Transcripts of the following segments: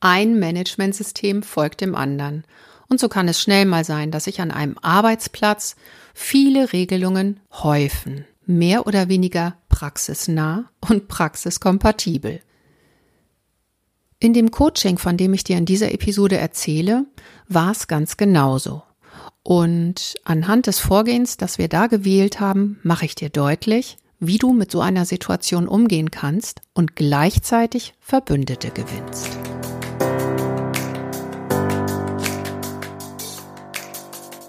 Ein Managementsystem folgt dem anderen. Und so kann es schnell mal sein, dass sich an einem Arbeitsplatz viele Regelungen häufen, mehr oder weniger praxisnah und praxiskompatibel. In dem Coaching, von dem ich dir in dieser Episode erzähle, war es ganz genauso. Und anhand des Vorgehens, das wir da gewählt haben, mache ich dir deutlich, wie du mit so einer Situation umgehen kannst und gleichzeitig Verbündete gewinnst.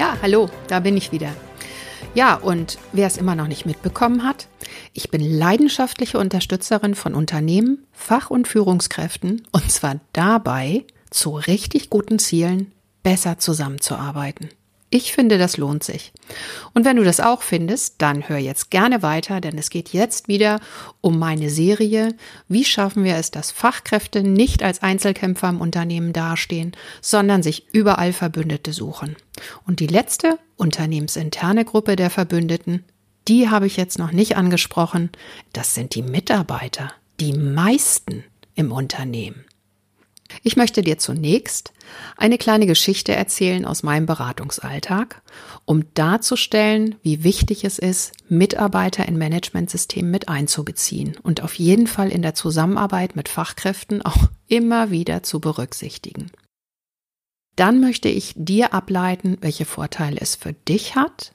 Ja, hallo, da bin ich wieder. Ja, und wer es immer noch nicht mitbekommen hat, ich bin leidenschaftliche Unterstützerin von Unternehmen, Fach- und Führungskräften und zwar dabei, zu richtig guten Zielen besser zusammenzuarbeiten. Ich finde, das lohnt sich. Und wenn du das auch findest, dann hör jetzt gerne weiter, denn es geht jetzt wieder um meine Serie. Wie schaffen wir es, dass Fachkräfte nicht als Einzelkämpfer im Unternehmen dastehen, sondern sich überall Verbündete suchen? Und die letzte unternehmensinterne Gruppe der Verbündeten, die habe ich jetzt noch nicht angesprochen. Das sind die Mitarbeiter, die meisten im Unternehmen. Ich möchte dir zunächst eine kleine Geschichte erzählen aus meinem Beratungsalltag, um darzustellen, wie wichtig es ist, Mitarbeiter in Managementsystemen mit einzubeziehen und auf jeden Fall in der Zusammenarbeit mit Fachkräften auch immer wieder zu berücksichtigen. Dann möchte ich dir ableiten, welche Vorteile es für dich hat,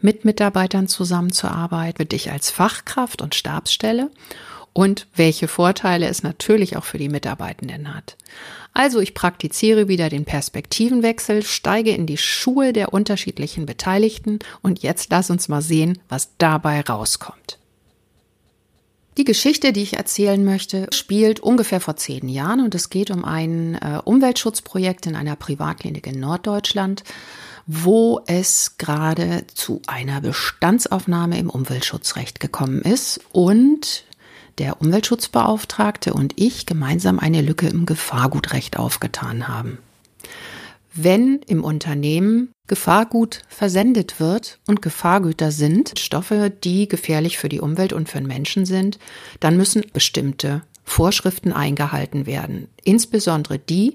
mit Mitarbeitern zusammenzuarbeiten, für dich als Fachkraft und Stabsstelle und welche Vorteile es natürlich auch für die Mitarbeitenden hat. Also ich praktiziere wieder den Perspektivenwechsel, steige in die Schuhe der unterschiedlichen Beteiligten und jetzt lass uns mal sehen, was dabei rauskommt. Die Geschichte, die ich erzählen möchte, spielt ungefähr vor zehn Jahren und es geht um ein äh, Umweltschutzprojekt in einer Privatklinik in Norddeutschland, wo es gerade zu einer Bestandsaufnahme im Umweltschutzrecht gekommen ist und der Umweltschutzbeauftragte und ich gemeinsam eine Lücke im Gefahrgutrecht aufgetan haben. Wenn im Unternehmen Gefahrgut versendet wird und Gefahrgüter sind Stoffe, die gefährlich für die Umwelt und für den Menschen sind, dann müssen bestimmte Vorschriften eingehalten werden. Insbesondere die,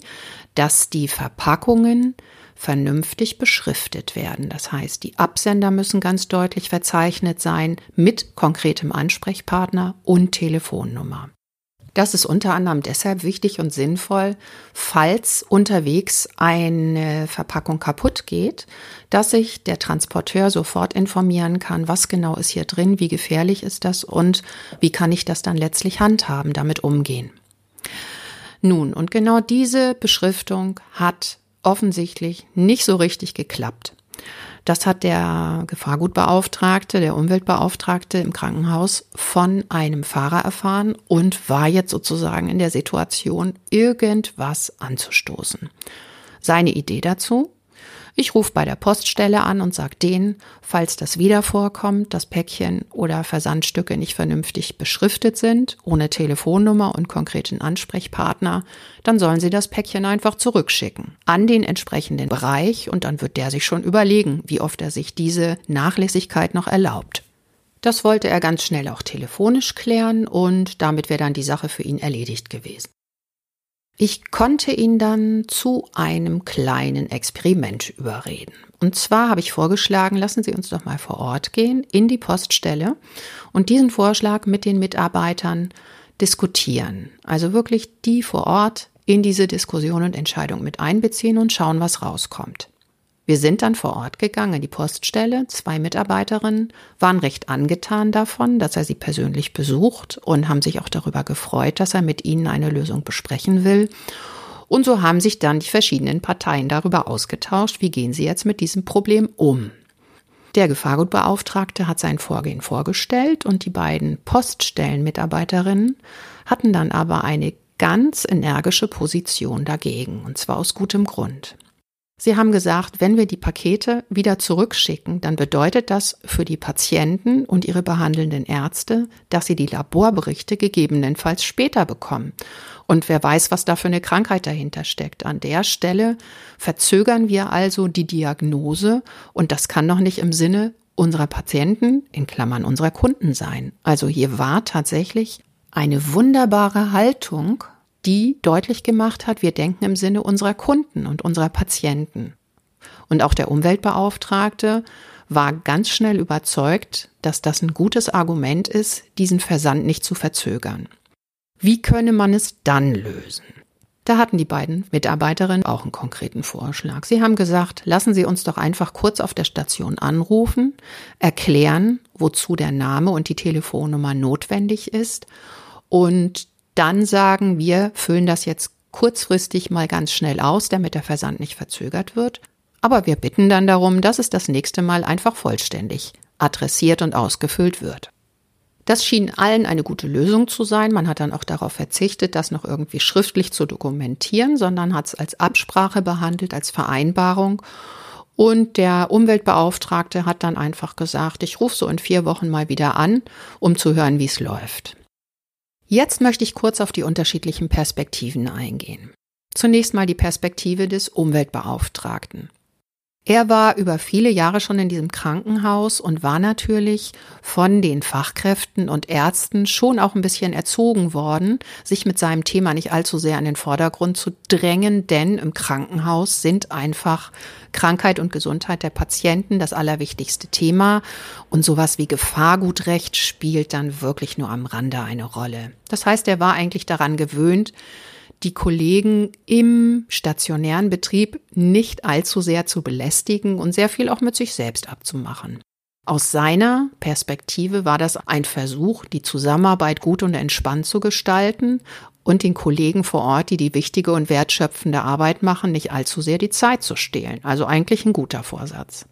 dass die Verpackungen vernünftig beschriftet werden. Das heißt, die Absender müssen ganz deutlich verzeichnet sein mit konkretem Ansprechpartner und Telefonnummer. Das ist unter anderem deshalb wichtig und sinnvoll, falls unterwegs eine Verpackung kaputt geht, dass sich der Transporteur sofort informieren kann, was genau ist hier drin, wie gefährlich ist das und wie kann ich das dann letztlich handhaben, damit umgehen. Nun, und genau diese Beschriftung hat offensichtlich nicht so richtig geklappt. Das hat der Gefahrgutbeauftragte, der Umweltbeauftragte im Krankenhaus von einem Fahrer erfahren und war jetzt sozusagen in der Situation, irgendwas anzustoßen. Seine Idee dazu? Ich rufe bei der Poststelle an und sage denen, falls das wieder vorkommt, dass Päckchen oder Versandstücke nicht vernünftig beschriftet sind, ohne Telefonnummer und konkreten Ansprechpartner, dann sollen sie das Päckchen einfach zurückschicken an den entsprechenden Bereich und dann wird der sich schon überlegen, wie oft er sich diese Nachlässigkeit noch erlaubt. Das wollte er ganz schnell auch telefonisch klären und damit wäre dann die Sache für ihn erledigt gewesen. Ich konnte ihn dann zu einem kleinen Experiment überreden. Und zwar habe ich vorgeschlagen, lassen Sie uns doch mal vor Ort gehen, in die Poststelle und diesen Vorschlag mit den Mitarbeitern diskutieren. Also wirklich die vor Ort in diese Diskussion und Entscheidung mit einbeziehen und schauen, was rauskommt. Wir sind dann vor Ort gegangen, die Poststelle. Zwei Mitarbeiterinnen waren recht angetan davon, dass er sie persönlich besucht und haben sich auch darüber gefreut, dass er mit ihnen eine Lösung besprechen will. Und so haben sich dann die verschiedenen Parteien darüber ausgetauscht, wie gehen sie jetzt mit diesem Problem um. Der Gefahrgutbeauftragte hat sein Vorgehen vorgestellt und die beiden Poststellenmitarbeiterinnen hatten dann aber eine ganz energische Position dagegen, und zwar aus gutem Grund. Sie haben gesagt, wenn wir die Pakete wieder zurückschicken, dann bedeutet das für die Patienten und ihre behandelnden Ärzte, dass sie die Laborberichte gegebenenfalls später bekommen. Und wer weiß, was da für eine Krankheit dahinter steckt. An der Stelle verzögern wir also die Diagnose und das kann doch nicht im Sinne unserer Patienten, in Klammern unserer Kunden sein. Also hier war tatsächlich eine wunderbare Haltung die deutlich gemacht hat, wir denken im Sinne unserer Kunden und unserer Patienten. Und auch der Umweltbeauftragte war ganz schnell überzeugt, dass das ein gutes Argument ist, diesen Versand nicht zu verzögern. Wie könne man es dann lösen? Da hatten die beiden Mitarbeiterinnen auch einen konkreten Vorschlag. Sie haben gesagt, lassen Sie uns doch einfach kurz auf der Station anrufen, erklären, wozu der Name und die Telefonnummer notwendig ist und dann sagen wir, füllen das jetzt kurzfristig mal ganz schnell aus, damit der Versand nicht verzögert wird. Aber wir bitten dann darum, dass es das nächste Mal einfach vollständig adressiert und ausgefüllt wird. Das schien allen eine gute Lösung zu sein. Man hat dann auch darauf verzichtet, das noch irgendwie schriftlich zu dokumentieren, sondern hat es als Absprache behandelt, als Vereinbarung. Und der Umweltbeauftragte hat dann einfach gesagt, ich rufe so in vier Wochen mal wieder an, um zu hören, wie es läuft. Jetzt möchte ich kurz auf die unterschiedlichen Perspektiven eingehen. Zunächst mal die Perspektive des Umweltbeauftragten. Er war über viele Jahre schon in diesem Krankenhaus und war natürlich von den Fachkräften und Ärzten schon auch ein bisschen erzogen worden, sich mit seinem Thema nicht allzu sehr an den Vordergrund zu drängen, denn im Krankenhaus sind einfach Krankheit und Gesundheit der Patienten das allerwichtigste Thema und sowas wie Gefahrgutrecht spielt dann wirklich nur am Rande eine Rolle. Das heißt, er war eigentlich daran gewöhnt, die Kollegen im stationären Betrieb nicht allzu sehr zu belästigen und sehr viel auch mit sich selbst abzumachen. Aus seiner Perspektive war das ein Versuch, die Zusammenarbeit gut und entspannt zu gestalten und den Kollegen vor Ort, die die wichtige und wertschöpfende Arbeit machen, nicht allzu sehr die Zeit zu stehlen. Also eigentlich ein guter Vorsatz.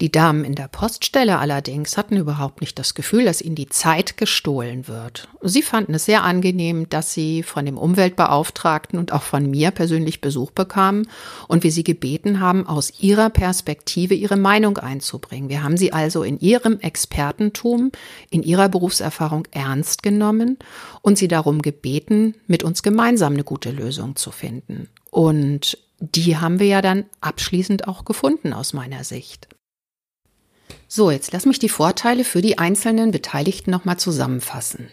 Die Damen in der Poststelle allerdings hatten überhaupt nicht das Gefühl, dass ihnen die Zeit gestohlen wird. Sie fanden es sehr angenehm, dass sie von dem Umweltbeauftragten und auch von mir persönlich Besuch bekamen und wir sie gebeten haben, aus ihrer Perspektive ihre Meinung einzubringen. Wir haben sie also in ihrem Expertentum, in ihrer Berufserfahrung ernst genommen und sie darum gebeten, mit uns gemeinsam eine gute Lösung zu finden. Und die haben wir ja dann abschließend auch gefunden aus meiner Sicht. So, jetzt lass mich die Vorteile für die einzelnen Beteiligten nochmal zusammenfassen.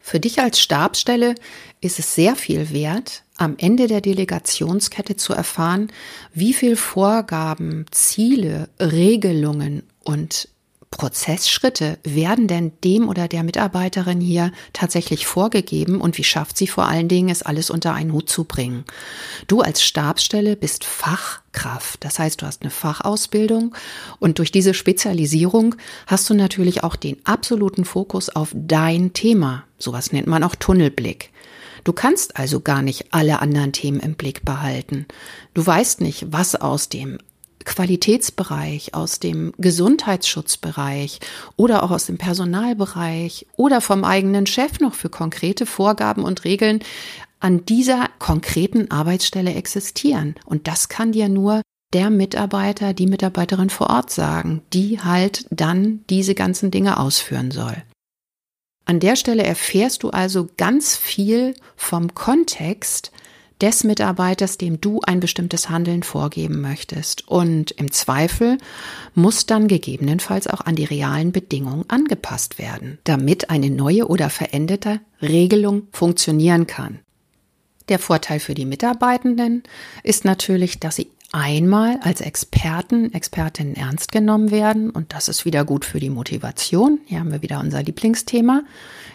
Für dich als Stabsstelle ist es sehr viel wert, am Ende der Delegationskette zu erfahren, wie viel Vorgaben, Ziele, Regelungen und Prozessschritte werden denn dem oder der Mitarbeiterin hier tatsächlich vorgegeben und wie schafft sie vor allen Dingen, es alles unter einen Hut zu bringen? Du als Stabsstelle bist Fachkraft, das heißt, du hast eine Fachausbildung und durch diese Spezialisierung hast du natürlich auch den absoluten Fokus auf dein Thema. Sowas nennt man auch Tunnelblick. Du kannst also gar nicht alle anderen Themen im Blick behalten. Du weißt nicht, was aus dem Qualitätsbereich, aus dem Gesundheitsschutzbereich oder auch aus dem Personalbereich oder vom eigenen Chef noch für konkrete Vorgaben und Regeln an dieser konkreten Arbeitsstelle existieren. Und das kann dir nur der Mitarbeiter, die Mitarbeiterin vor Ort sagen, die halt dann diese ganzen Dinge ausführen soll. An der Stelle erfährst du also ganz viel vom Kontext, des Mitarbeiters, dem du ein bestimmtes Handeln vorgeben möchtest. Und im Zweifel muss dann gegebenenfalls auch an die realen Bedingungen angepasst werden, damit eine neue oder veränderte Regelung funktionieren kann. Der Vorteil für die Mitarbeitenden ist natürlich, dass sie einmal als Experten, Expertinnen ernst genommen werden und das ist wieder gut für die Motivation. Hier haben wir wieder unser Lieblingsthema.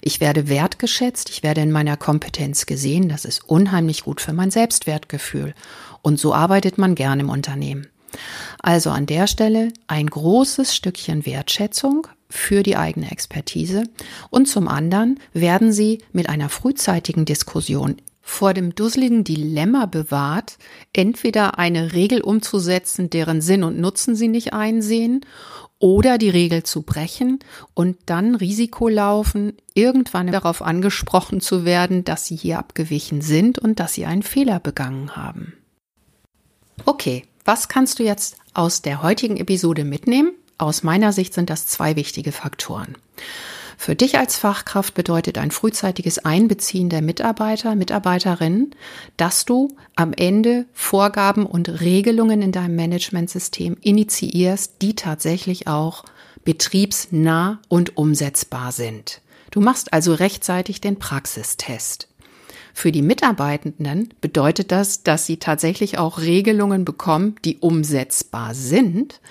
Ich werde wertgeschätzt, ich werde in meiner Kompetenz gesehen, das ist unheimlich gut für mein Selbstwertgefühl und so arbeitet man gern im Unternehmen. Also an der Stelle ein großes Stückchen Wertschätzung für die eigene Expertise und zum anderen werden Sie mit einer frühzeitigen Diskussion vor dem dusseligen Dilemma bewahrt, entweder eine Regel umzusetzen, deren Sinn und Nutzen sie nicht einsehen, oder die Regel zu brechen und dann Risiko laufen, irgendwann darauf angesprochen zu werden, dass sie hier abgewichen sind und dass sie einen Fehler begangen haben. Okay, was kannst du jetzt aus der heutigen Episode mitnehmen? Aus meiner Sicht sind das zwei wichtige Faktoren. Für dich als Fachkraft bedeutet ein frühzeitiges Einbeziehen der Mitarbeiter, Mitarbeiterinnen, dass du am Ende Vorgaben und Regelungen in deinem Managementsystem initiierst, die tatsächlich auch betriebsnah und umsetzbar sind. Du machst also rechtzeitig den Praxistest. Für die Mitarbeitenden bedeutet das, dass sie tatsächlich auch Regelungen bekommen, die umsetzbar sind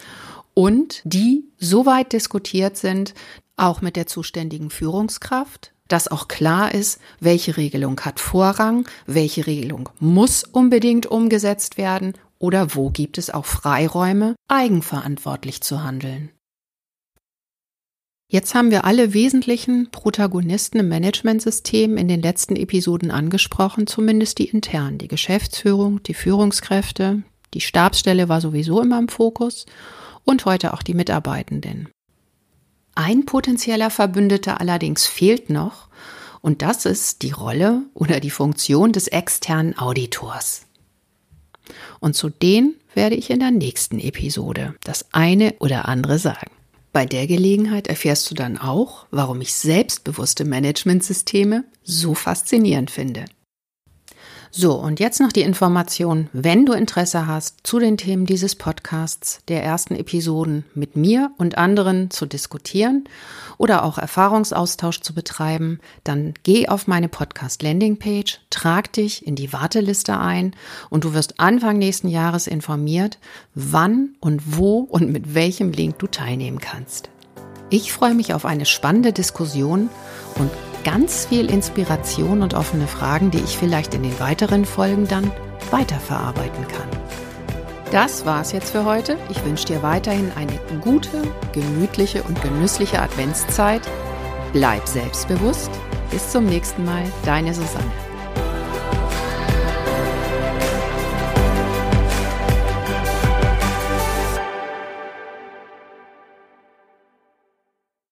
und die so weit diskutiert sind, auch mit der zuständigen Führungskraft, dass auch klar ist, welche Regelung hat Vorrang, welche Regelung muss unbedingt umgesetzt werden oder wo gibt es auch Freiräume, eigenverantwortlich zu handeln. Jetzt haben wir alle wesentlichen Protagonisten im Managementsystem in den letzten Episoden angesprochen, zumindest die internen, die Geschäftsführung, die Führungskräfte, die Stabsstelle war sowieso immer im Fokus und heute auch die Mitarbeitenden. Ein potenzieller Verbündeter allerdings fehlt noch, und das ist die Rolle oder die Funktion des externen Auditors. Und zu denen werde ich in der nächsten Episode das eine oder andere sagen. Bei der Gelegenheit erfährst du dann auch, warum ich selbstbewusste Managementsysteme so faszinierend finde. So, und jetzt noch die Information, wenn du Interesse hast, zu den Themen dieses Podcasts, der ersten Episoden mit mir und anderen zu diskutieren oder auch Erfahrungsaustausch zu betreiben, dann geh auf meine Podcast Landingpage, trag dich in die Warteliste ein und du wirst Anfang nächsten Jahres informiert, wann und wo und mit welchem Link du teilnehmen kannst. Ich freue mich auf eine spannende Diskussion und ganz viel Inspiration und offene Fragen, die ich vielleicht in den weiteren Folgen dann weiterverarbeiten kann. Das war's jetzt für heute. Ich wünsche dir weiterhin eine gute, gemütliche und genüssliche Adventszeit. Bleib selbstbewusst. Bis zum nächsten Mal, deine Susanne.